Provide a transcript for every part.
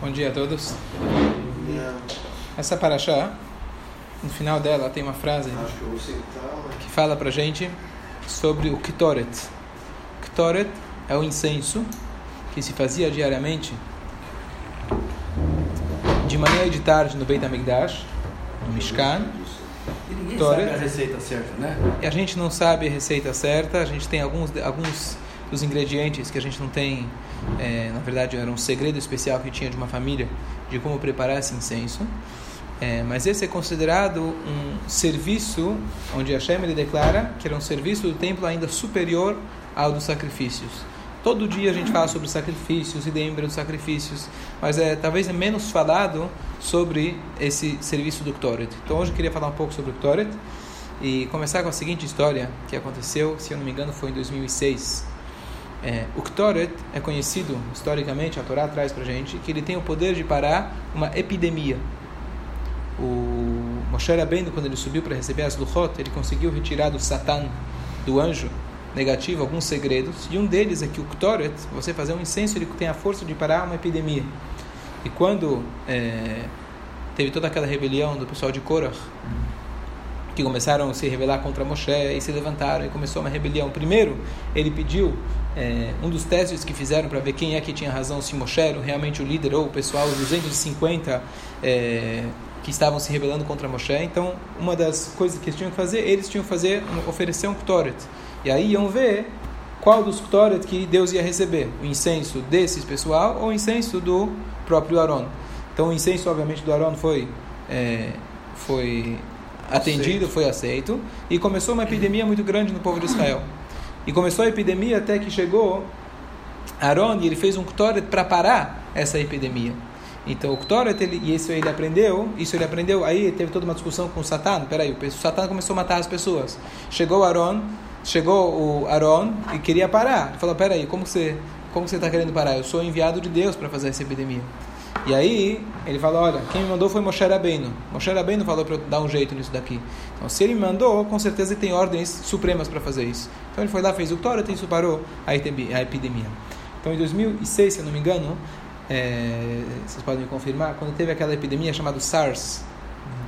Bom dia a todos. Essa paraxá, no final dela tem uma frase que fala pra gente sobre o Ktoret. Ktoret é o incenso que se fazia diariamente de manhã e de tarde no Beit HaMikdash, no Mishkan. E ninguém Ktoret. sabe a receita certa, né? E a gente não sabe a receita certa, a gente tem alguns, alguns dos ingredientes que a gente não tem, é, na verdade era um segredo especial que tinha de uma família de como preparar esse incenso. É, mas esse é considerado um serviço onde Hashem ele declara que era um serviço do templo ainda superior ao dos sacrifícios. Todo dia a gente fala sobre sacrifícios e lembra dos sacrifícios, mas é talvez é menos falado sobre esse serviço do Ktoret. Então hoje eu queria falar um pouco sobre o Ktoret e começar com a seguinte história que aconteceu, se eu não me engano, foi em 2006. É, o Ktoret é conhecido historicamente, a Torá traz para gente, que ele tem o poder de parar uma epidemia. O Moshe Rabbeinu, quando ele subiu para receber as Luchot, ele conseguiu retirar do Satan, do anjo negativo, alguns segredos, e um deles é que o Ktoret, você fazer um incenso, ele tem a força de parar uma epidemia. E quando é, teve toda aquela rebelião do pessoal de Korah, que começaram a se rebelar contra Moshe e se levantaram e começou uma rebelião. Primeiro, ele pediu é, um dos testes que fizeram para ver quem é que tinha razão, se Moshe era realmente o líder ou o pessoal, os 250 é, que estavam se rebelando contra Moshe. Então, uma das coisas que eles tinham que fazer, eles tinham que fazer, oferecer um Ktoret. E aí iam ver qual dos Ktoret que Deus ia receber, o incenso desses pessoal ou o incenso do próprio Aaron. Então, o incenso, obviamente, do Aaron foi, é, foi atendido, Aceito. foi aceito, e começou uma epidemia muito grande no povo de Israel. E começou a epidemia até que chegou Aaron e ele fez um Ktoret para parar essa epidemia. Então o Ktoret, ele, e isso ele aprendeu, isso ele aprendeu, aí teve toda uma discussão com o Satan, peraí, o Satan começou a matar as pessoas. Chegou Aaron, chegou o Aaron e queria parar. Ele falou, peraí, como você como você está querendo parar? Eu sou enviado de Deus para fazer essa epidemia. E aí ele falou, olha, quem me mandou foi Moshe Rabbeinu. Moshe Rabbeinu falou para eu dar um jeito nisso daqui. Então se ele me mandou, com certeza ele tem ordens supremas para fazer isso. Então ele foi lá, fez o e isso parou a epi- a epidemia. Então em 2006, se eu não me engano, é, vocês podem me confirmar, quando teve aquela epidemia chamada SARS.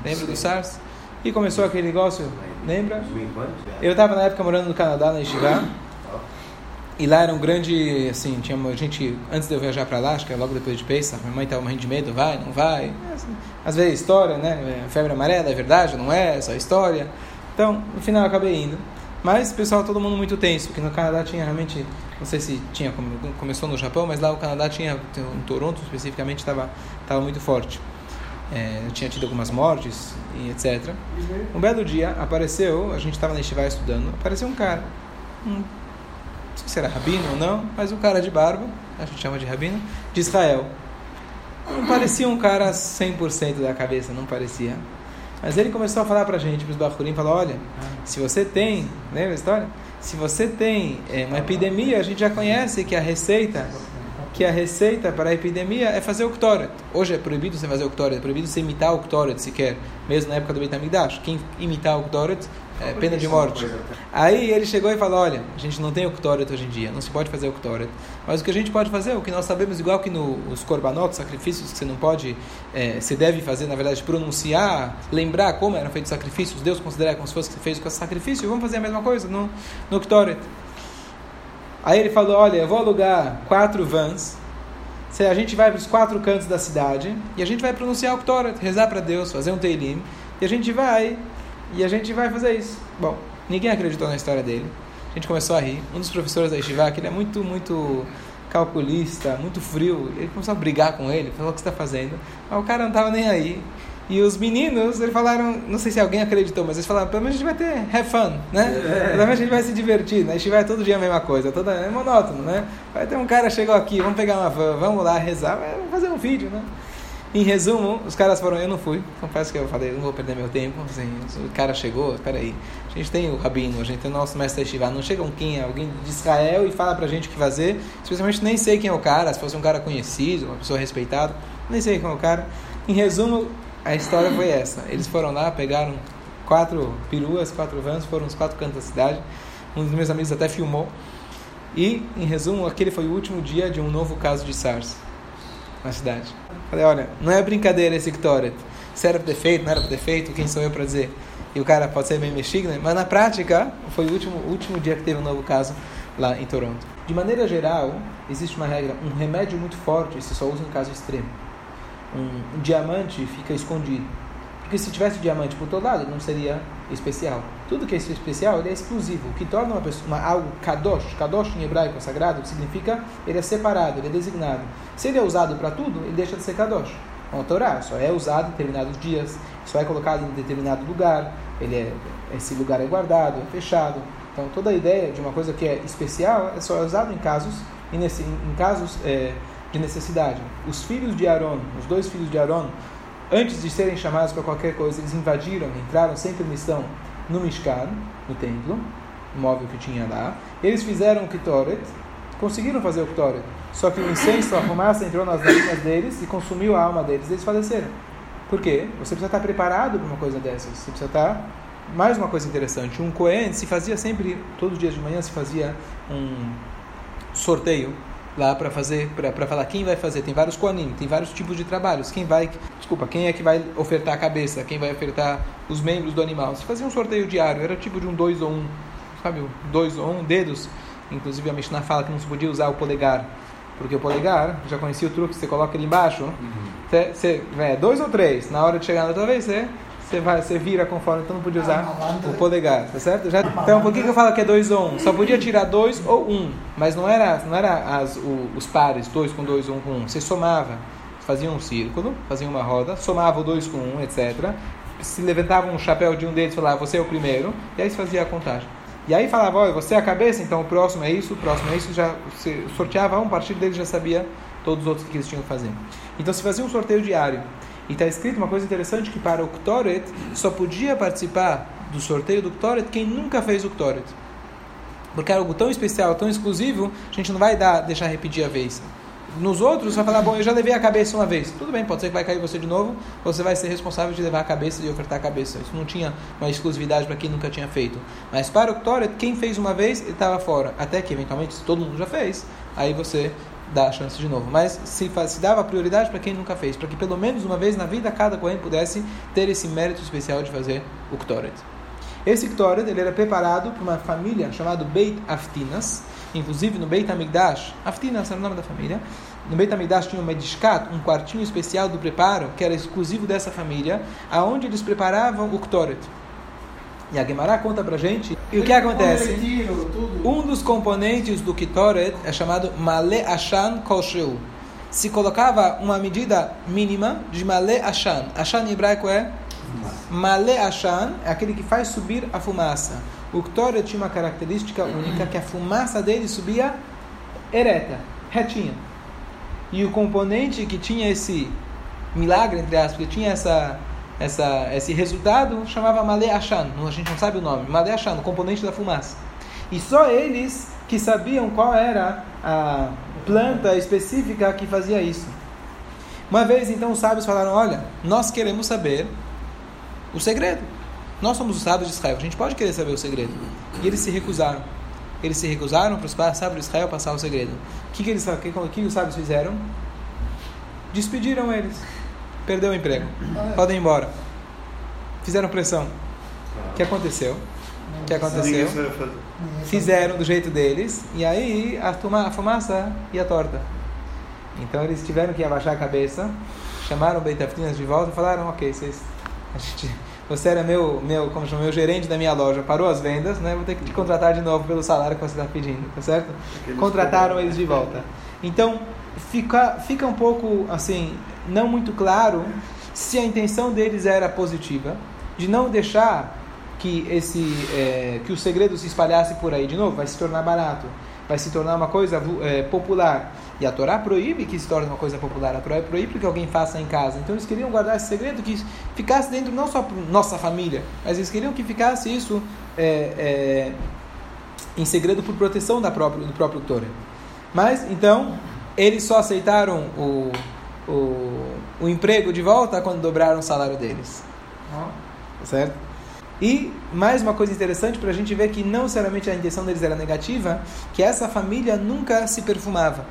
Lembra do SARS? E começou aquele negócio, lembra? Eu estava na época morando no Canadá, na Yeshiva. E lá era um grande, assim, tinha uma gente, antes de eu viajar para lá, acho que é logo depois de Pesach, minha mãe estava morrendo de medo, vai, não vai. Às vezes história, né? Febre amarela, é verdade, não é, é só história. Então, no final eu acabei indo. Mas, pessoal, todo mundo muito tenso, porque no Canadá tinha realmente, não sei se tinha, começou no Japão, mas lá o Canadá tinha, em Toronto especificamente, estava muito forte. É, tinha tido algumas mortes e etc. Um belo dia apareceu, a gente estava na Yeshiva estudando, apareceu um cara, um, não sei se era rabino ou não, mas um cara de barba, a gente chama de rabino, de Israel. Não parecia um cara 100% da cabeça, não parecia. Mas ele começou a falar pra gente, pros Bahurim, falou, olha, se você tem, lembra a história? Se você tem é, uma epidemia, a gente já conhece que a receita que a receita para a epidemia é fazer o Ktoret. Hoje é proibido você fazer o Ktoret, é proibido você imitar o Ktoret sequer, mesmo na época do Beit HaMikdash. Quem imitar o Ktoret é pena de morte. Aí ele chegou e falou, olha, a gente não tem o Ktoret hoje em dia, não se pode fazer o Ktoret. Mas o que a gente pode fazer, o que nós sabemos, igual que nos Korbanot, sacrifícios que você não pode, é, você deve fazer, na verdade, pronunciar, lembrar como eram feitos os sacrifícios, Deus considera como se fosse que você fez com esse sacrifício, vamos fazer a mesma coisa no, no Ktoret. Aí ele falou: Olha, eu vou alugar quatro vans. A gente vai para os quatro cantos da cidade e a gente vai pronunciar o Ktoret, rezar para Deus, fazer um Teilim, e a gente vai e a gente vai fazer isso. Bom, ninguém acreditou na história dele. A gente começou a rir. Um dos professores da Yeshiva, que ele é muito, muito calculista, muito frio, ele começou a brigar com ele, falou: O que você está fazendo? Mas o cara não estava nem aí. E os meninos, eles falaram, não sei se alguém acreditou, mas eles falaram, pelo menos a gente vai ter have fun, né? Pelo menos a gente vai se divertir, né? A gente vai todo dia a mesma coisa, toda, é monótono, né? Vai ter um cara chegou aqui, vamos pegar uma van, vamos lá rezar, vamos fazer um vídeo, né? Em resumo, os caras foram, eu não fui, confesso que eu falei, não vou perder meu tempo, assim, o cara chegou, espera aí, a gente tem o Rabino, a gente tem o nosso mestre Shiva, não chega um quem, alguém de Israel e fala pra gente o que fazer, especialmente nem sei quem é o cara, se fosse um cara conhecido, uma pessoa respeitada, nem sei quem é o cara. Em resumo, a história foi essa. Eles foram lá, pegaram quatro peruas, quatro vans, foram os quatro cantos da cidade. Um dos meus amigos até filmou. E, em resumo, aquele foi o último dia de um novo caso de SARS. Na cidade. Falei, olha, não é brincadeira esse Ktoret. Se era para ter feito, não era para ter feito, quem sou eu para dizer? E o cara pode ser bem mexido, né? mas na prática, foi o último, último dia que teve um novo caso lá em Toronto. De maneira geral, existe uma regra, um remédio muito forte se só usa em caso extremo. Um, um diamante fica escondido. Porque se tivesse diamante por todo lado, não seria especial. Tudo que é especial, é exclusivo. O que torna uma pessoa, uma, algo kadosh, kadosh em hebraico é sagrado, significa ele é separado, ele é designado. Se ele é usado para tudo, ele deixa de ser kadosh. É Torá, só é usado em determinados dias, só é colocado em determinado lugar, ele é, esse lugar é guardado, é fechado. Então toda a ideia de uma coisa que é especial é só usado em casos, em, em casos é, de necessidade. Os filhos de Aaron, os dois filhos de Aaron, antes de serem chamados para qualquer coisa, eles invadiram, entraram sem permissão no Mishkan, no templo, móvel que tinha lá. Eles fizeram o Kitoret, conseguiram fazer o Kitoret, só que o incenso, a fumaça entrou nas narinas deles e consumiu a alma deles, eles faleceram. Por quê? Você precisa estar preparado para uma coisa dessas. Você precisa estar. Mais uma coisa interessante: um Cohen se fazia sempre, todos os dias de manhã, se fazia um sorteio lá para fazer, para falar quem vai fazer. Tem vários Koanim, tem vários tipos de trabalhos. Quem vai, desculpa, quem é que vai ofertar a cabeça, quem vai ofertar os membros do animal. Se fazia um sorteio diário, era tipo de um dois ou um, sabe, dois ou um dedos. Inclusive a Mishnah fala que não se podia usar o polegar, porque o polegar, já conhecia o truque, você coloca ele embaixo, uhum. você, você é, dois ou três, na hora de chegar na outra vez, você você vai, você vira conforme, então não podia usar o polegar, tá certo? Já, então, por que, que eu falo que é dois ou um? Só podia tirar dois ou um, mas não era, não era as, o, os pares, dois com dois, um com um. Você somava, fazia um círculo, fazia uma roda, somava o dois com um, etc. Se levantava um chapéu de um deles e falava, você é o primeiro, e aí se fazia a contagem. E aí falava, olha, você é a cabeça, então o próximo é isso, o próximo é isso, já você sorteava um, a partir dele já sabia todos os outros que eles tinham que fazer. Então se fazia um sorteio diário. E está escrito uma coisa interessante que para o Ktoret só podia participar do sorteio do Ktoret quem nunca fez o Ktoret. Porque era algo tão especial, tão exclusivo, a gente não vai dar, deixar repetir a vez. Nos outros, vai falar, bom, eu já levei a cabeça uma vez. Tudo bem, pode ser que vai cair você de novo, você vai ser responsável de levar a cabeça e ofertar a cabeça. Isso não tinha uma exclusividade para quem nunca tinha feito. Mas para o Ktoret, quem fez uma vez, ele estava fora. Até que, eventualmente, se todo mundo já fez, aí você dá a chance de novo. Mas se, se dava prioridade para quem nunca fez, para que pelo menos uma vez na vida cada Kohen pudesse ter esse mérito especial de fazer o Ktoret. Esse Ktoret ele era preparado por uma família chamada Beit Aftinas, inclusive no Beit Amigdash, Aftinas era o nome da família, no Beit Amigdash tinha um medishkat, um quartinho especial do preparo, que era exclusivo dessa família, aonde eles preparavam o Ktoret. E a Gemara conta pra gente. E o que acontece? Um dos componentes do Kitoret é chamado Male Ashan Kosheu. Se colocava uma medida mínima de Male Ashan. Ashan em hebraico é? Male Ashan é aquele que faz subir a fumaça. O Kitoret tinha uma característica única que a fumaça dele subia ereta, retinha. E o componente que tinha esse milagre, entre aspas, que tinha essa essa, esse resultado chamava Ashan, a gente não sabe o nome, Ashan, o componente da fumaça. E só eles que sabiam qual era a planta específica que fazia isso. Uma vez então os sábios falaram: Olha, nós queremos saber o segredo. Nós somos os sábios de Israel, a gente pode querer saber o segredo. E eles se recusaram. Eles se recusaram para os sábios de Israel passar o segredo. O que, que, eles, que, que os sábios fizeram? Despediram eles perdeu o emprego. Podem ir embora. Fizeram pressão. O que aconteceu? O que aconteceu? Fizeram do jeito deles e aí a, a fumaça ia torta. Então eles tiveram que abaixar a cabeça, chamaram Beitaftinas de volta e falaram: Ok, vocês, gente, você era meu, meu, como chama, meu gerente da minha loja, parou as vendas, né? Vou ter que te contratar de novo pelo salário que você está pedindo, tá certo? Contrataram eles de volta. Então fica, fica um pouco assim não muito claro se a intenção deles era positiva, de não deixar que esse é, que o segredo se espalhasse por aí de novo, vai se tornar barato, vai se tornar uma coisa é, popular. E a Torá proíbe que se torne uma coisa popular, a Torá proíbe que alguém faça em casa. Então eles queriam guardar esse segredo que ficasse dentro não só nossa família, mas eles queriam que ficasse isso é, é em segredo por proteção da própria, do próprio Torá. Mas então eles só aceitaram o o, o emprego de volta quando dobraram o salário deles. Certo? E mais uma coisa interessante para a gente ver que não necessariamente a intenção deles era negativa, que essa família nunca se perfumava.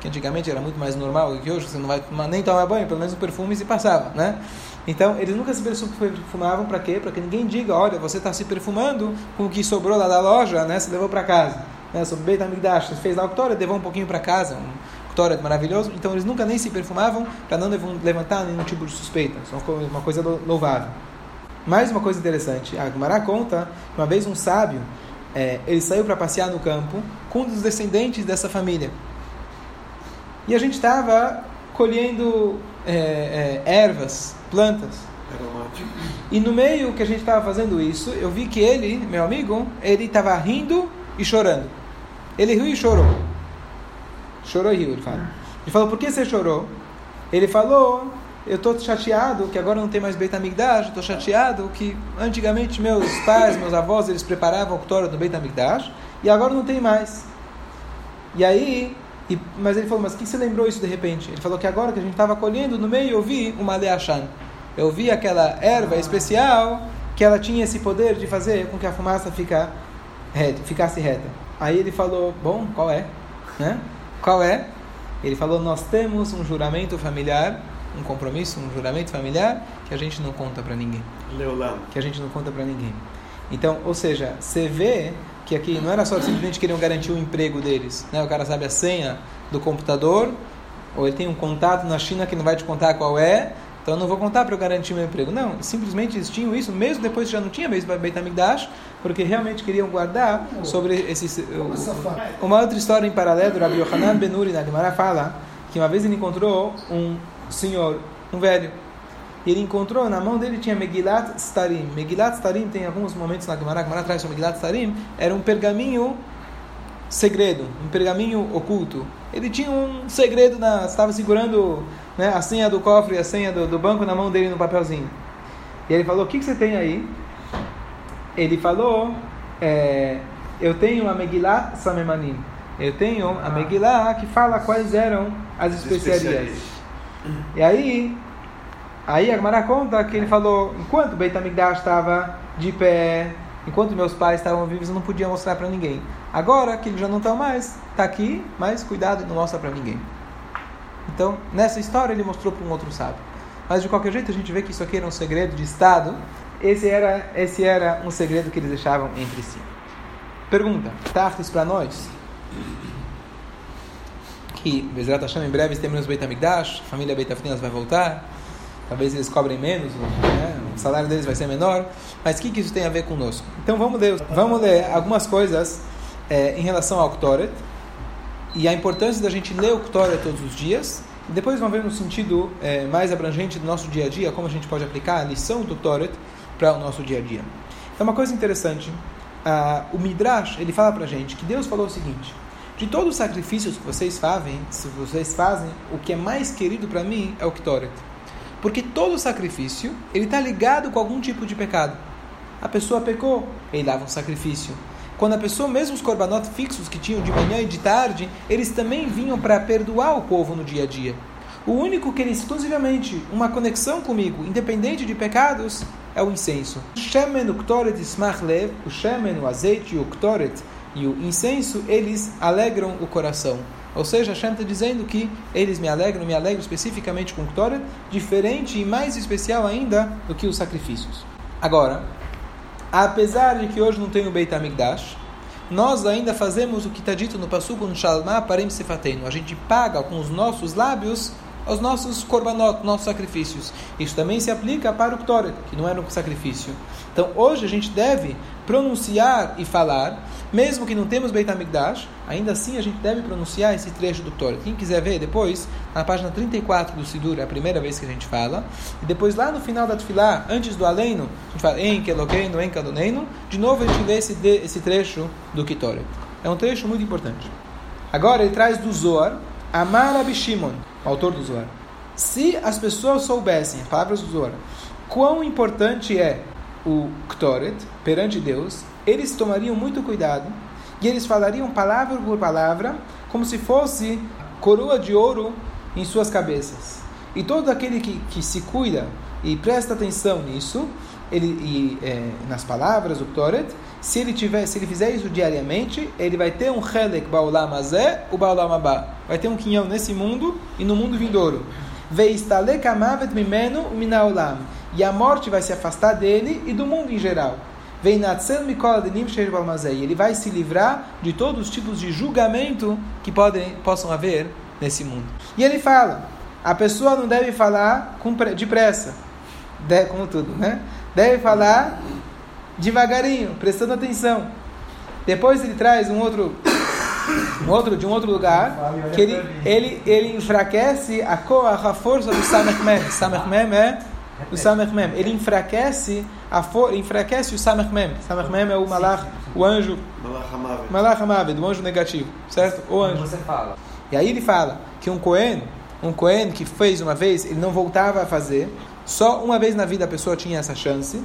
que antigamente era muito mais normal que hoje, você não vai nem tomar banho, pelo menos o perfume se passava, né? Então, eles nunca se perfumavam para quê? Para que ninguém diga, olha, você está se perfumando com o que sobrou lá da loja, né? Você levou para casa. Né? Sobre Beit HaMikdash, fez lá o Ktoret, levou um pouquinho para casa, um Ktoret maravilhoso. Então, eles nunca nem se perfumavam para não levantar nenhum tipo de suspeita. Isso é uma coisa louvável. Mais uma coisa interessante, a Gemara conta que uma vez um sábio, é, ele saiu para passear no campo com um dos descendentes dessa família. E a gente estava colhendo é, é, ervas, plantas. E no meio que a gente estava fazendo isso, eu vi que ele, meu amigo, ele estava rindo e chorando. Ele riu e chorou. Chorou e riu, ele fala. Ele falou, por que você chorou? Ele falou, eu estou chateado que agora não tem mais Beit HaMikdash, estou chateado que antigamente meus pais, meus avós, eles preparavam o Torah do Beit HaMikdash e agora não tem mais. E aí, e, mas ele falou, mas que você lembrou isso de repente? Ele falou que agora que a gente estava colhendo, no meio eu vi uma Leachan. Eu vi aquela erva especial que ela tinha esse poder de fazer com que a fumaça fica reta, ficasse reta. Aí ele falou, bom, qual é? Né? Qual é? Ele falou, nós temos um juramento familiar um compromisso, um juramento familiar que a gente não conta para ninguém. Leolam. Que a gente não conta para ninguém. Então, ou seja, você vê que aqui não era só simplesmente queriam garantir o emprego deles, né? O cara sabe a senha do computador, ou ele tem um contato na China que não vai te contar qual é, então eu não vou contar para eu garantir meu emprego. Não, simplesmente eles tinham isso, mesmo depois que já não tinha mesmo Beit HaMikdash, porque realmente queriam guardar sobre esse... Uma outra história em paralelo, Rabbi Yohanan Benuri na Gemara fala que uma vez ele encontrou um senhor, um velho. E ele encontrou, na mão dele tinha Megilat Starim. Megilat Starim tem alguns momentos na Gemara, Gemara traz o Megilat Starim, era um pergaminho segredo, um pergaminho oculto. Ele tinha um segredo, na, estava segurando né, a senha do cofre a senha do, do, banco na mão dele no papelzinho. E ele falou: O que, que você tem aí? Ele falou: é, Eu tenho a Megilat Samemanim. Eu tenho a Megillah que fala quais eram as especiarias. E aí, aí a Gemara conta que ele falou, enquanto o Beit HaMikdash estava de pé, enquanto meus pais estavam vivos, eu não podia mostrar para ninguém. Agora que eles já não estão mais, está aqui, mas cuidado, não mostra para ninguém. Então, nessa história ele mostrou para um outro sábio. Mas de qualquer jeito a gente vê que isso aqui era um segredo de Estado. Esse era, esse era um segredo que eles deixavam entre si. Pergunta, Tartes para nós que Bezerra Hashem em breve temos Beit HaMikdash, a família Beit Afnias vai voltar, talvez eles cobrem menos, né? o salário deles vai ser menor, mas o que, que isso tem a ver conosco? Então vamos ler, vamos ler algumas coisas é, em relação ao Ktoret e a importância da gente ler o Ktoret todos os dias, depois vamos ver no sentido é, mais abrangente do nosso dia a dia, como a gente pode aplicar a lição do Ktoret para o nosso dia a dia. Então uma coisa interessante, uh, o Midrash, ele fala para a gente que Deus falou o seguinte, de todos os sacrifícios que vocês fazem, se vocês fazem, o que é mais querido para mim é o Ktoret. Porque todo sacrifício, ele está ligado com algum tipo de pecado. A pessoa pecou, ele dava um sacrifício. Quando a pessoa, mesmo os korbanot fixos que tinham de manhã e de tarde, eles também vinham para perdoar o povo no dia a dia. O único que ele exclusivamente uma conexão comigo, independente de pecados, é o incenso. Shemen o ktoret ismach o shemen, o azeite o ktoret, e o incenso, eles alegram o coração. Ou seja, Hashem está dizendo que eles me alegram, me alegram especificamente com Torah, diferente e mais especial ainda do que os sacrifícios. Agora, apesar de que hoje não tem o Beit HaMikdash, nós ainda fazemos o que está dito no Passuco no Shalma Parim Sefatenu. A gente paga com os nossos lábios os nossos korbanot, nossos sacrifícios. Isso também se aplica para o Ktoret, que não era um sacrifício. Então, hoje a gente deve pronunciar e falar mesmo que não temos Beit HaMikdash, ainda assim a gente deve pronunciar esse trecho do Torah. Quem quiser ver depois, na página 34 do Sidur, é a primeira vez que a gente fala. E depois lá no final da Tfilah, antes do Aleino, a gente fala En Kelokeinu, En Kadoneinu. De novo a gente lê esse, esse trecho do Kitoret. É um trecho muito importante. Agora ele traz do Zohar, Amar Abishimon, autor do Zohar. Se as pessoas soubessem, palavras do Zohar, quão importante é o Ktoret perante Deus, eles tomariam muito cuidado e eles falariam palavra por palavra como se fosse coroa de ouro em suas cabeças. E todo aquele que, que se cuida e presta atenção nisso, ele, e, é, nas palavras, o Ktoret, se ele, tiver, se ele fizer isso diariamente, ele vai ter um Helek Baolam Azé, o Baolam Abá. Vai ter um quinhão nesse mundo e no mundo vindouro. Veistalek Amavet Mimenu Minaolam. E a morte vai se afastar dele e do mundo em geral. Ele vai se livrar de todos os tipos de julgamento que podem, possam haver nesse mundo. E ele fala: a pessoa não deve falar depressa, de, como tudo, né? Deve falar devagarinho, prestando atenção. Depois ele traz um outro, um outro de um outro lugar que ele, ele, ele enfraquece a, a força do Samech Mem. Samech Mem é o Samech Mem. Ele enfraquece a for, enfraquece o Samech Mem. Samech Mem é o Malach, o anjo. Malach Hamavid, o anjo negativo, certo? O anjo. Você fala. E aí ele fala que um Cohen, um Cohen que fez uma vez, ele não voltava a fazer. Só uma vez na vida a pessoa tinha essa chance,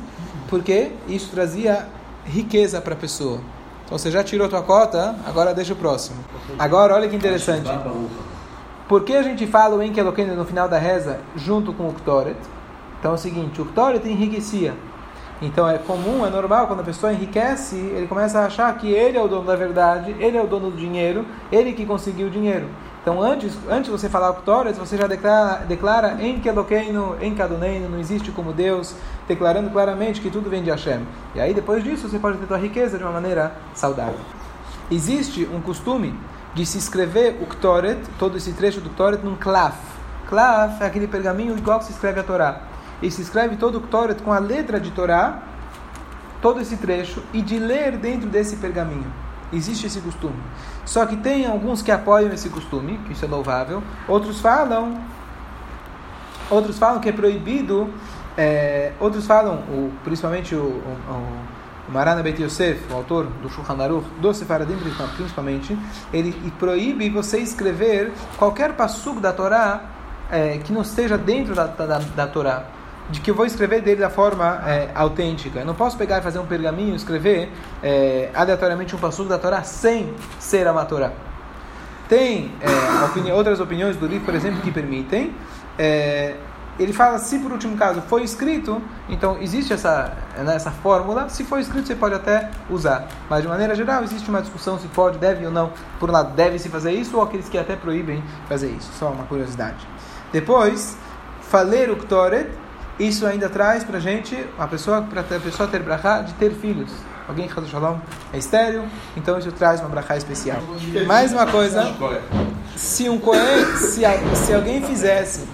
porque isso trazia riqueza para a pessoa. Então você já tirou tua cota, agora deixa o próximo. Agora olha que interessante. Por que a gente fala o Enkelokene no final da reza junto com o Ktoret? Então é o seguinte, o Ktoret enriquecia. Então é comum, é normal, quando a pessoa enriquece, ele começa a achar que ele é o dono da verdade, ele é o dono do dinheiro, ele que conseguiu o dinheiro. Então antes, antes de você falar Ktoret, você já declara, declara em Kelokeino, em Kadoneino, não existe como Deus, declarando claramente que tudo vem de Hashem. E aí depois disso você pode ter tua riqueza de uma maneira saudável. Existe um costume de se escrever o Ktoret, todo esse trecho do Ktoret, num klaf. Klaf é aquele pergaminho igual que se escreve a Torá e se escreve todo o Ktoret com a letra de Torá, todo esse trecho, e de ler dentro desse pergaminho. Existe esse costume. Só que tem alguns que apoiam esse costume, que isso é louvável. Outros falam, outros falam que é proibido. É, outros falam, o, principalmente o, o, o Marana Bet Yosef, o autor do Shulchan Aruch, do Sefaradim principalmente, ele proíbe você escrever qualquer passugo da Torá é, que não esteja dentro da, da, da Torá de que eu vou escrever dele da forma é, autêntica. Eu não posso pegar e fazer um pergaminho e escrever é, aleatoriamente um passuco da Torá sem ser a Torá. Tem é, opini outras opiniões do livro, por exemplo, que permitem. É, ele fala, se por último caso foi escrito, então existe essa, né, essa fórmula. Se foi escrito, você pode até usar. Mas de maneira geral, existe uma discussão se pode, deve ou não. Por um lado, deve-se fazer isso, ou aqueles que até proíbem fazer isso. Só uma curiosidade. Depois, faler o Ktoret isso ainda traz para gente a pessoa para a pessoa ter brachá de ter filhos. Alguém que Shalom é estéreo, então isso traz uma brachá especial. Mais uma coisa, se um Kohen, se, se alguém fizesse,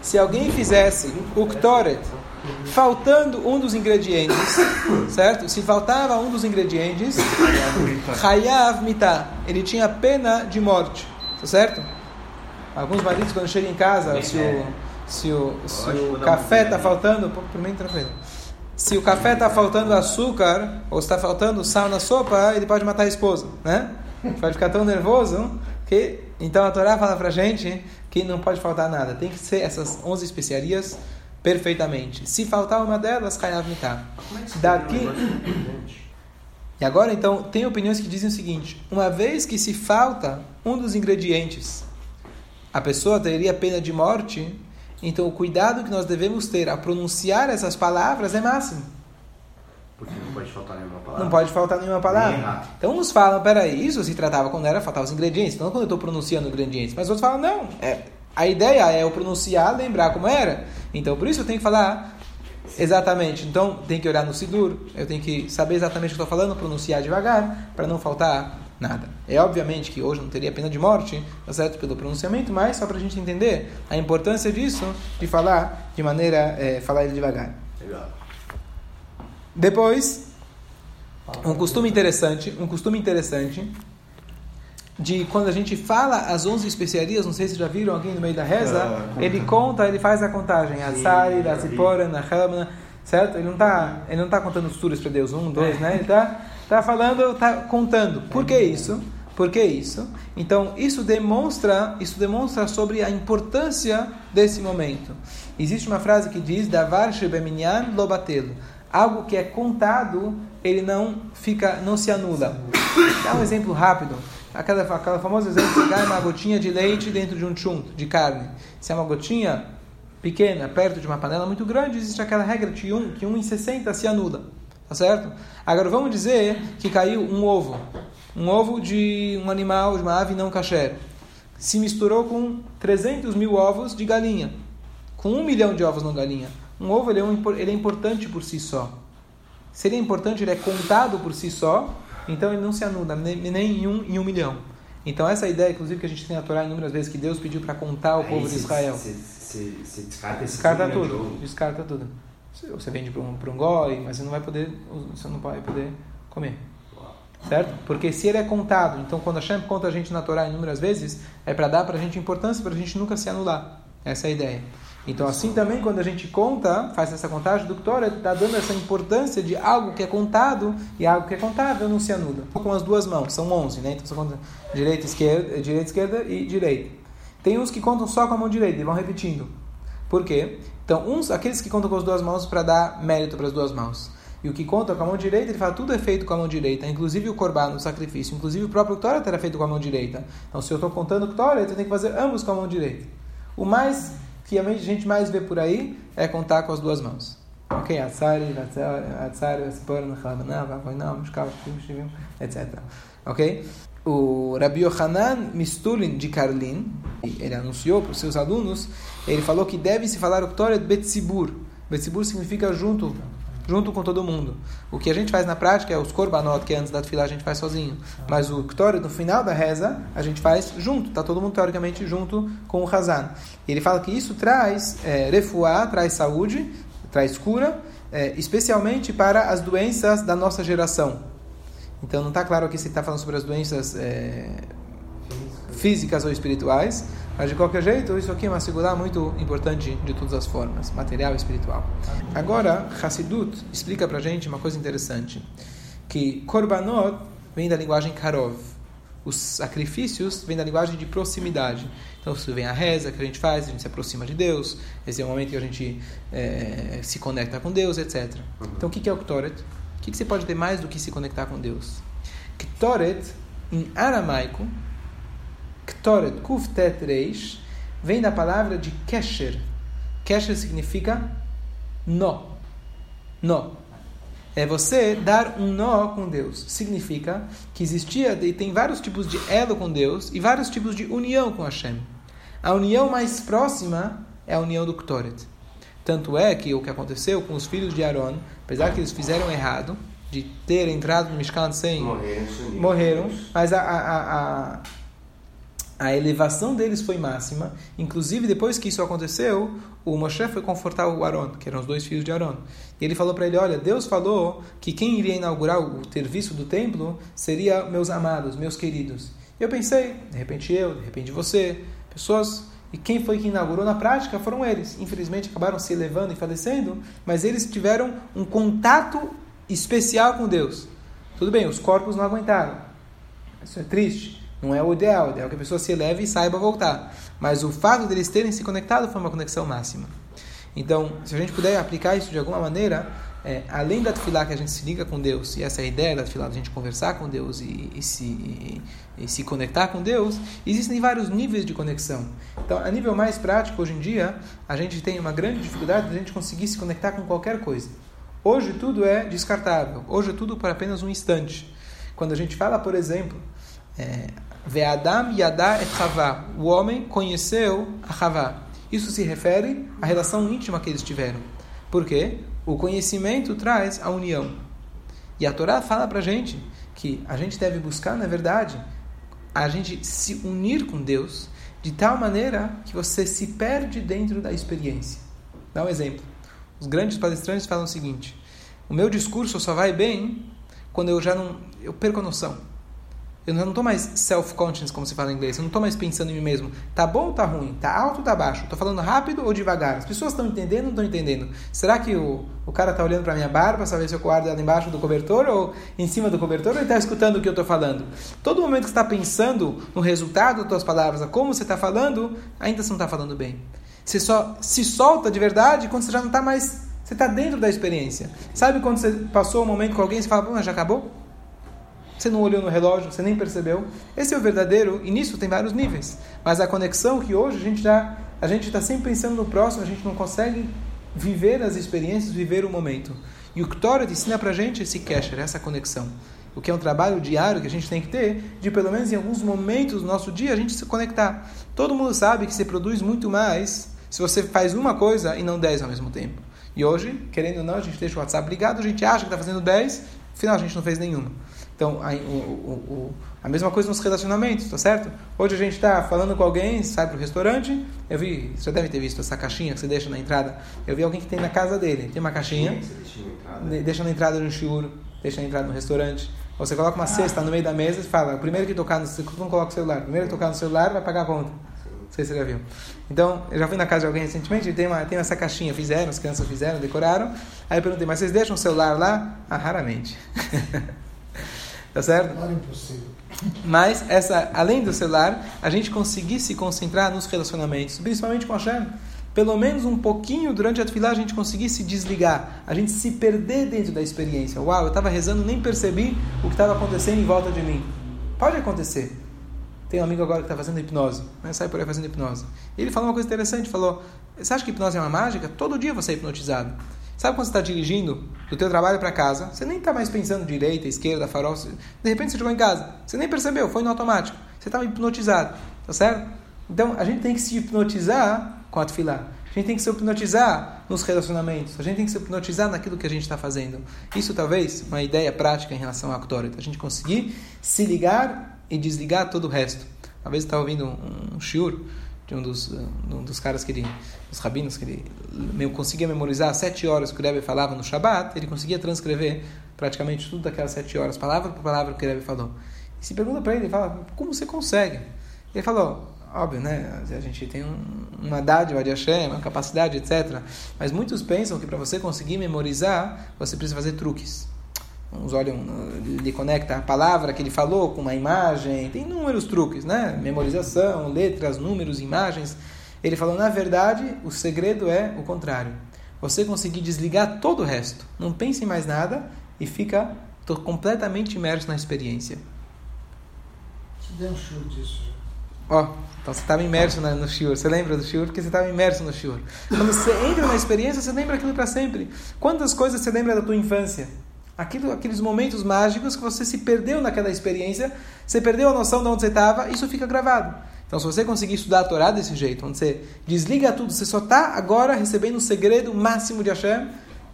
se alguém fizesse o Ktoret faltando um dos ingredientes, certo? Se faltava um dos ingredientes, Hayav Mitah, ele tinha pena de morte, tá certo? Alguns maridos quando chegam em casa, se o se o, se o café está faltando, mim tranquilo. Se o café está faltando açúcar ou está faltando sal na sopa, ele pode matar a esposa, né? Pode ficar tão nervoso que então a Torá fala para gente que não pode faltar nada. Tem que ser essas 11 especiarias perfeitamente. Se faltar uma delas, Hayav Mitah. Daqui e agora então tem opiniões que dizem o seguinte: uma vez que se falta um dos ingredientes, a pessoa teria pena de morte então, o cuidado que nós devemos ter a pronunciar essas palavras é máximo. Porque não pode faltar nenhuma palavra. Não pode faltar nenhuma palavra. Então, uns falam, peraí, isso se tratava quando era faltar os ingredientes, não quando eu estou pronunciando ingredientes. Mas outros falam, não, é, a ideia é eu pronunciar, lembrar como era. Então, por isso eu tenho que falar exatamente. Então, tem que olhar no Sidur, eu tenho que saber exatamente o que estou falando, pronunciar devagar, para não faltar nada. É obviamente que hoje não teria pena de morte, tá certo? Pelo pronunciamento, mas só para a gente entender a importância disso, de falar de maneira, é, falar ele devagar. Legal. Depois, um costume interessante, um costume interessante de quando a gente fala as 11 especiarias, não sei se já viram alguém no meio da reza, ah, ele conta, ele faz a contagem, a Sari, a Zipora, a Hamna, certo? Ele não está ele não tá contando os turas para Deus, um, dois, né? Ele está Está falando, está contando. Por que isso? Por que isso? Então, isso demonstra, isso demonstra sobre a importância desse momento. Existe uma frase que diz: "Davar shebeminyan lobatelo". Algo que é contado, ele não fica, não se anula. Dá um exemplo rápido. Aquela, aquela famosa exemplo de cai uma gotinha de leite dentro de um chum, de carne. Se é uma gotinha pequena perto de uma panela muito grande, existe aquela regra de um, que 1 em 60 se anula. Tá certo? Agora vamos dizer que caiu um ovo. Um ovo de um animal, de uma ave não kasher. Se misturou com 300 mil ovos de galinha. Com um milhão de ovos não galinha. Um ovo ele é, um, ele é importante por si só. Se ele é importante, ele é contado por si só, então ele não se anula, nem, nem em, um, em um milhão. Então essa ideia, inclusive, que a gente tem na Torá inúmeras vezes, que Deus pediu para contar o povo de Israel. Você descarta Descarta tudo. Descarta tudo. Você vende para um, um goi, mas você não vai poder, você não vai poder comer. Certo? Porque se ele é contado, então quando a Shem conta a gente na Torá inúmeras vezes, é para dar para a gente importância, para a gente nunca se anular. Essa é a ideia. Então, assim também, quando a gente conta, faz essa contagem do Torah, está dando essa importância de algo que é contado e algo que é contável não se anula. Com as duas mãos, são 11, né? Então, você conta direita, esquerda, direita, esquerda e direita. Tem uns que contam só com a mão direita e vão repetindo. Por quê? Então, uns, aqueles que contam com as duas mãos para dar mérito para as duas mãos. E o que conta com a mão direita, ele fala tudo é feito com a mão direita, inclusive o corban, o sacrifício, inclusive o próprio Torah era feito com a mão direita. Então, se eu estou contando o Torah, eu tenho que fazer ambos com a mão direita. O mais que a gente mais vê por aí é contar com as duas mãos. Ok? etc. O Rabbi Yohanan Mistulin de Karlin, ele anunciou para os seus alunos, ele falou que deve se falar o Torah Betzibur. Betzibur significa junto, junto com todo mundo. O que a gente faz na prática é os korbanot, que antes da fila a gente faz sozinho. Mas o Ktore, no final da reza, a gente faz junto. Está todo mundo, teoricamente, junto com o Hazan. Ele fala que isso traz é, refuá, traz saúde, traz cura, é, especialmente para as doenças da nossa geração. Então não está claro aqui se está falando sobre as doenças é, físicas ou espirituais, mas de qualquer jeito, isso aqui é uma segura muito importante de todas as formas, material e espiritual. Agora, Hassidut explica para gente uma coisa interessante, que Korbanot vem da linguagem Karov. Os sacrifícios vêm da linguagem de proximidade. Então, se vem a reza que a gente faz, a gente se aproxima de Deus. Esse é o momento que a gente é, se conecta com Deus, etc. Então, o que é o Ktoret? O que você pode ter mais do que se conectar com Deus? Ktoret, em aramaico, Ktoret Kuftet Reish, vem da palavra de Kesher. Kesher significa nó. Nó. É você dar um nó com Deus. Significa que existia e tem vários tipos de elo com Deus e vários tipos de união com Hashem. A união mais próxima é a união do Ktoret. Tanto é que o que aconteceu com os filhos de Aaron, apesar que eles fizeram errado, de ter entrado no Mishkan sem. Morreram, morreram mas a, a, a a elevação deles foi máxima. Inclusive, depois que isso aconteceu, o Moshe foi confortar o Aaron, que eram os dois filhos de Aaron. E ele falou para ele: Olha, Deus falou que quem iria inaugurar o serviço do templo seria meus amados, meus queridos. E eu pensei, de repente eu, de repente você, pessoas. E quem foi que inaugurou na prática foram eles. Infelizmente acabaram se elevando e falecendo, mas eles tiveram um contato especial com Deus. Tudo bem, os corpos não aguentaram. Isso é triste. Não é o ideal. O ideal é que a pessoa se eleve e saiba voltar. Mas o fato deles terem se conectado foi uma conexão máxima. Então, se a gente puder aplicar isso de alguma maneira, é, além da tefilá que a gente se liga com Deus, e essa é a ideia da tefilá, a gente conversar com Deus e, e se, e, e, se conectar com Deus, existem vários níveis de conexão. Então, a nível mais prático, hoje em dia, a gente tem uma grande dificuldade de a gente conseguir se conectar com qualquer coisa. Hoje tudo é descartável, hoje é tudo por apenas um instante. Quando a gente fala, por exemplo, é, Ve'adam yadá et Havá. O homem conheceu a Havá. Isso se refere à relação íntima que eles tiveram. Por quê? O conhecimento traz a união. E a Torá fala para a gente que a gente deve buscar, na verdade, a gente se unir com Deus de tal maneira que você se perde dentro da experiência. Dá um exemplo. Os grandes palestrantes falam o seguinte: o meu discurso só vai bem quando eu já não eu perco a noção. Eu não estou mais self-conscious, como se fala em inglês. Eu não estou mais pensando em mim mesmo. Tá bom ou tá ruim? Tá alto ou tá baixo? Estou falando rápido ou devagar? As pessoas estão entendendo ou não estão entendendo? Será que o, o cara está olhando para minha barba saber se eu guardo ela embaixo do cobertor ou em cima do cobertor ou ele está escutando o que eu estou falando? Todo momento que está pensando no resultado das suas palavras, a como você está falando, ainda você não está falando bem. Você só se solta de verdade quando você já não está mais... Você está dentro da experiência. Sabe quando você passou um momento com alguém e você fala, já acabou? Você não olhou no relógio, você nem percebeu. Esse é o verdadeiro, e nisso tem vários níveis. Mas a conexão que hoje a gente já a gente está sempre pensando no próximo, a gente não consegue viver as experiências, viver o momento. E o Ktoret ensina para a gente esse kesher, essa conexão. O que é um trabalho diário que a gente tem que ter, de pelo menos em alguns momentos do nosso dia a gente se conectar. Todo mundo sabe que se produz muito mais se você faz uma coisa e não dez ao mesmo tempo. E hoje, querendo ou não, a gente deixa o WhatsApp ligado, a gente acha que está fazendo dez, afinal a gente não fez nenhuma. Então, a, o, o, a mesma coisa nos relacionamentos, tá certo? Hoje a gente está falando com alguém, sai para o restaurante, eu vi, você já deve ter visto essa caixinha que você deixa na entrada. Eu vi alguém que tem na casa dele, tem uma caixinha, deixa na entrada no shiur, deixa na entrada no restaurante. Você coloca uma cesta no meio da mesa e fala, o primeiro que tocar no, não coloca o celular, o primeiro que tocar no celular vai pagar a conta. Não sei se você já viu. Então, eu já fui na casa de alguém recentemente e tem, uma, tem essa caixinha, fizeram, as crianças fizeram, decoraram. Aí eu perguntei, mas vocês deixam o celular lá? Ah, raramente. tá certo? Não é impossível. Mas, essa, além do celular, a gente conseguir se concentrar nos relacionamentos, principalmente com a Hashem. Pelo menos um pouquinho durante a tefilá a gente conseguir se desligar, a gente se perder dentro da experiência. Uau, eu estava rezando nem percebi o que estava acontecendo em volta de mim. Pode acontecer. Tem um amigo agora que está fazendo hipnose, né? sai por aí fazendo hipnose. E ele falou uma coisa interessante, falou, você acha que hipnose é uma mágica? Todo dia você é hipnotizado. Sabe quando você está dirigindo do teu trabalho para casa, você nem está mais pensando direita, esquerda, farol, de repente você chegou em casa, você nem percebeu, foi no automático. Você estava hipnotizado, tá certo? Então a gente tem que se hipnotizar com a tefilá. A gente tem que se hipnotizar nos relacionamentos. A gente tem que se hipnotizar naquilo que a gente está fazendo. Isso talvez uma ideia prática em relação à Aktoret. A gente conseguir se ligar e desligar todo o resto. Uma vez eu estava ouvindo um, um shiur de um dos, um dos caras que ele, os rabinos que ele meu, conseguia memorizar sete horas que o Rebbe falava no Shabat, ele conseguia transcrever praticamente tudo daquelas sete horas, palavra por palavra que o Rebbe falou. E se pergunta para ele, ele fala, como você consegue? Ele falou, óbvio, né? A gente tem um, uma dádiva de Hashem, uma capacidade, etc. Mas muitos pensam que para você conseguir memorizar, você precisa fazer truques. Uns olham, ele conecta a palavra que ele falou com uma imagem, tem inúmeros truques, né? Memorização, letras, números, imagens. Ele falou, na verdade, o segredo é o contrário. Você conseguir desligar todo o resto. Não pense em mais nada e fica completamente imerso na experiência. Você deu um show disso. Ó, oh, então você estava imerso no shiur. Você lembra do shiur? Porque você estava imerso no shiur. Quando você entra na experiência, você lembra aquilo para sempre. Quantas coisas você lembra da tua infância? Aquilo, aqueles momentos mágicos que você se perdeu naquela experiência, você perdeu a noção de onde você estava, isso fica gravado. Então, se você conseguir estudar a Torá desse jeito, onde você desliga tudo, você só está agora recebendo o segredo máximo de Hashem,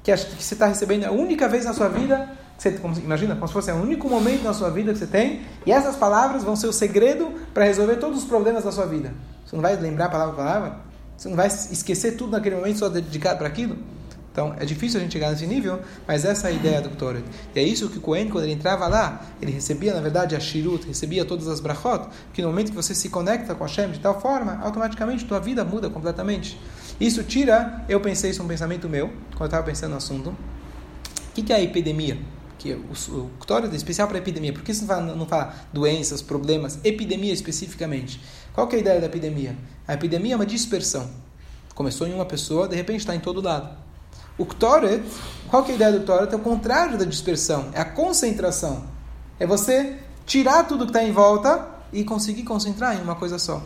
que, você está recebendo a única vez na sua vida, você, como, imagina, como se fosse o único momento na sua vida que você tem, e essas palavras vão ser o segredo para resolver todos os problemas da sua vida. Você não vai lembrar palavra por palavra? Você não vai esquecer tudo naquele momento só dedicado para aquilo? Então, é difícil a gente chegar nesse nível, mas essa é a ideia do Torah. E é isso que o Cohen, quando ele entrava lá, ele recebia, na verdade, a Shirut, recebia todas as brachot, que no momento que você se conecta com Hashem de tal forma, automaticamente tua vida muda completamente. Isso tira, eu pensei, isso é um pensamento meu, quando eu estava pensando no assunto, o que, que é a epidemia? que o, o Torah é especial para epidemia. Por que você não fala, não fala doenças, problemas, epidemia especificamente? Qual é a ideia da epidemia? A epidemia é uma dispersão. Começou em uma pessoa, de repente está em todo lado. O Ktoret, qual que é a ideia do Ktoret? É o contrário da dispersão, é a concentração. É você tirar tudo que está em volta e conseguir concentrar em uma coisa só.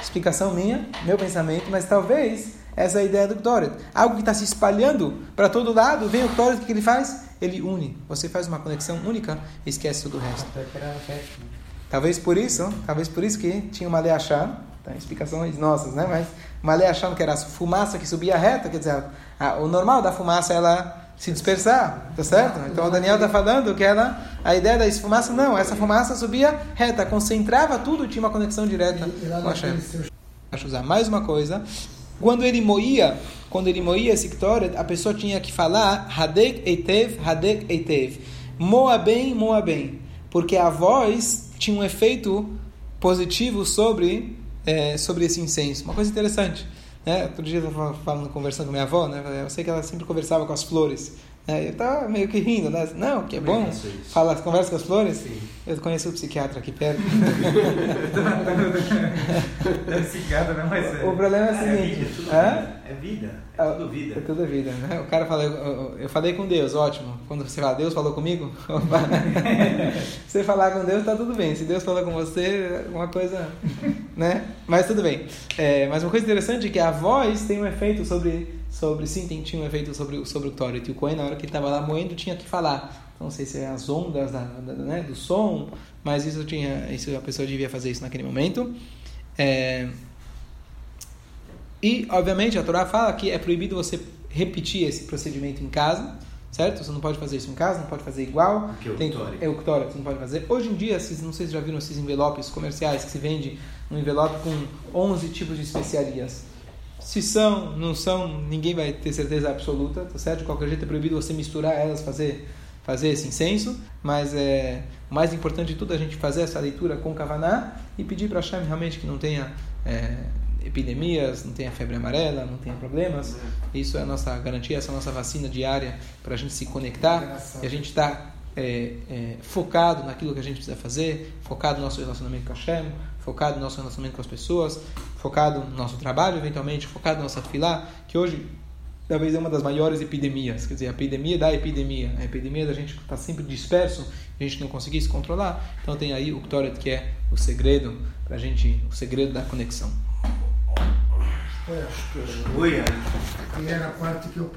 Explicação minha, meu pensamento, mas talvez essa é a ideia do Ktoret. Algo que está se espalhando para todo lado, vem o Ktoret, o que ele faz? Ele une. Você faz uma conexão única e esquece todo o resto. Talvez por isso, talvez por isso que tinha uma Leachá, tá, explicações nossas, né? Mas uma Leachá que era fumaça que subia reta, quer dizer, a, o normal da fumaça é ela se dispersar, tá certo? Então o Daniel está falando que ela, a ideia da fumaça, não, essa fumaça subia reta, concentrava tudo, tinha uma conexão direta com a Hashem. Acho usar mais uma coisa. Quando ele moía, quando ele moía esse Ktoret, a pessoa tinha que falar Hadek Eitev, Hadek Eitev. Moa bem, moa bem. Porque a voz tinha um efeito positivo sobre, é, sobre esse incenso. Uma coisa interessante. Né? Outro dia eu estava falando, conversando com minha avó, né? eu sei que ela sempre conversava com as flores. É, eu tava meio que rindo, né? Não, que é é bom. é? Fala, conversa com as flores. Sim. Eu conheço o psiquiatra aqui perto. É psiquiatra, né? Mas o problema é o É seguinte. é vida. É vida. É Ah, tudo vida. É tudo vida, né? O cara fala, eu falei com Deus, ótimo. Quando você fala, Deus falou comigo, você falar com Deus, tá tudo bem. Se Deus falou com você, uma coisa, né? Mas tudo bem. É, mas uma coisa interessante é que a voz tem um efeito sobre, sobre sim, tem, tinha um efeito sobre, o- sobre o Toret. E o Cohen, na hora que ele estava lá moendo, tinha que falar. Então, Não sei se é as ondas da, da- né, do som, mas isso tinha, isso a pessoa devia fazer isso naquele momento. É, e, obviamente, a Torá fala que é proibido você repetir esse procedimento em casa, certo? Você não pode fazer isso em casa, não pode fazer igual. Que é Tem-. É o Ktoret, você não pode fazer. Hoje em dia, vocês, não sei se já viram esses envelopes comerciais que se vende um envelope com 11 tipos de especiarias. Se são, não são, ninguém vai ter certeza absoluta, tá certo? De qualquer jeito é proibido você misturar elas, fazer fazer esse incenso, mas é o mais importante de tudo é a gente fazer essa leitura com Kavaná e pedir para Hashem realmente que não tenha é, epidemias, não tenha febre amarela, não tenha problemas. Isso é a nossa garantia, essa é a nossa vacina diária para a gente se conectar e a gente estar é, é, focado naquilo que a gente precisa fazer, focado no nosso relacionamento com Hashem, focado no nosso relacionamento com as pessoas, focado no nosso trabalho, eventualmente, focado na nossa filá, que hoje talvez é uma das maiores epidemias, quer dizer, a epidemia da epidemia, a epidemia da gente estar sempre disperso, a gente não conseguir se controlar, então tem aí o Ktoret que é o segredo para a gente, o segredo da conexão. É, que era a parte que eu